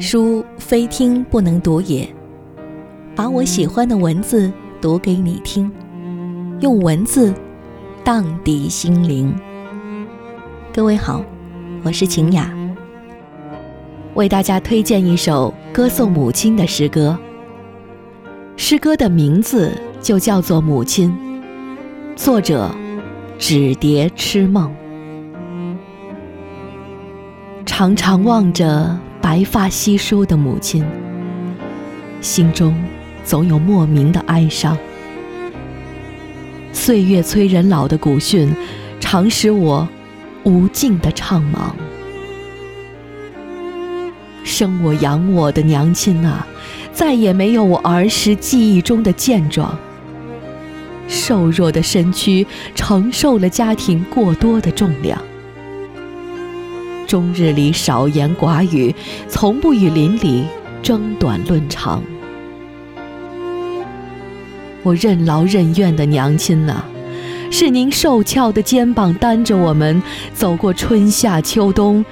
书非听不能读也，把我喜欢的文字读给你听，用文字荡涤心灵。各位好，我是晴雅，为大家推荐一首歌颂母亲的诗歌。诗歌的名字就叫做《母亲》，作者纸蝶痴梦。常常望着。白发稀疏的母亲，心中总有莫名的哀伤。岁月催人老的古训，常使我无尽的怅惘。生我养我的娘亲啊，再也没有我儿时记忆中的健壮。瘦弱的身躯承受了家庭过多的重量。终日里少言寡语，从不与邻里争短论长。我任劳任怨的娘亲呐，是您瘦翘的肩膀担着我们走过春夏秋冬，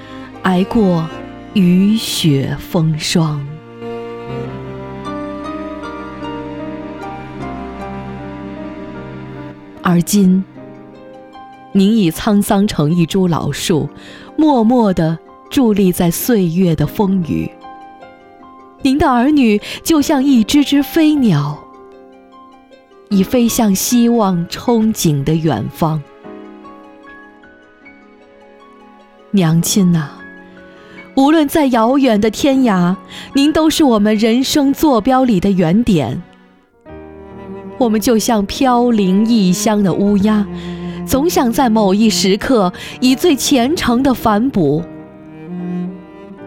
挨过雨雪风霜。而今，您已沧桑成一株老树。默默地伫立在岁月的风雨。您的儿女就像一只只飞鸟，已飞向希望憧憬的远方。娘亲呐，无论在遥远的天涯，您都是我们人生坐标里的原点。我们就像飘零异乡的乌鸦。总想在某一时刻，以最虔诚的反哺，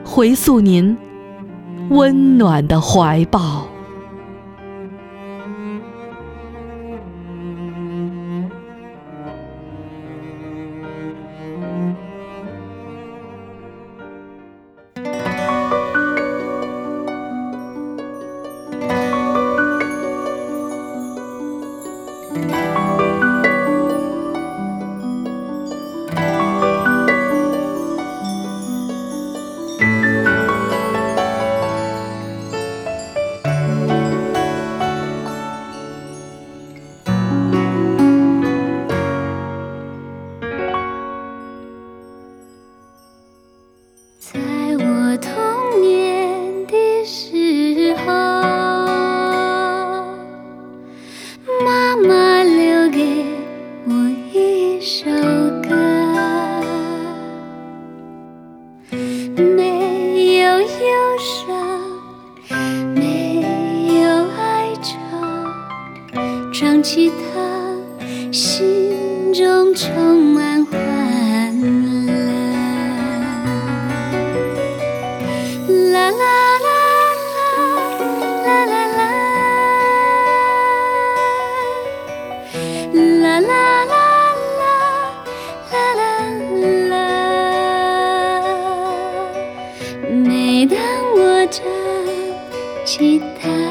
回溯您温暖的怀抱。唱起它，心中充满欢乐。啦啦啦啦啦啦啦，啦啦啦啦啦啦啦。每当我唱起它。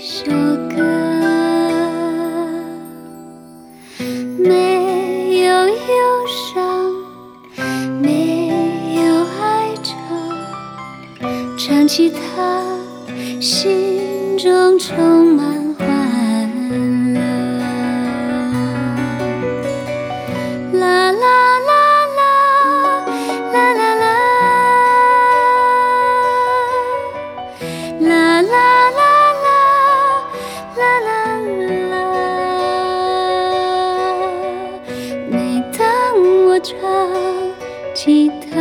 首歌，没有忧伤，没有哀愁，唱起它，心中充满。我唱吉他，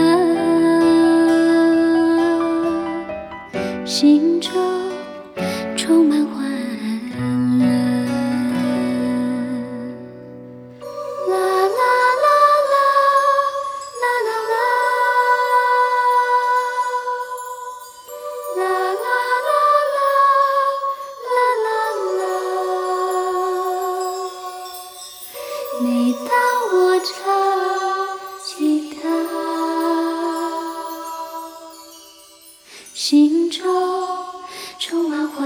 心中充满欢乐。啦啦啦啦，啦啦啦，啦啦啦啦，啦啦啦。每当我唱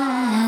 why.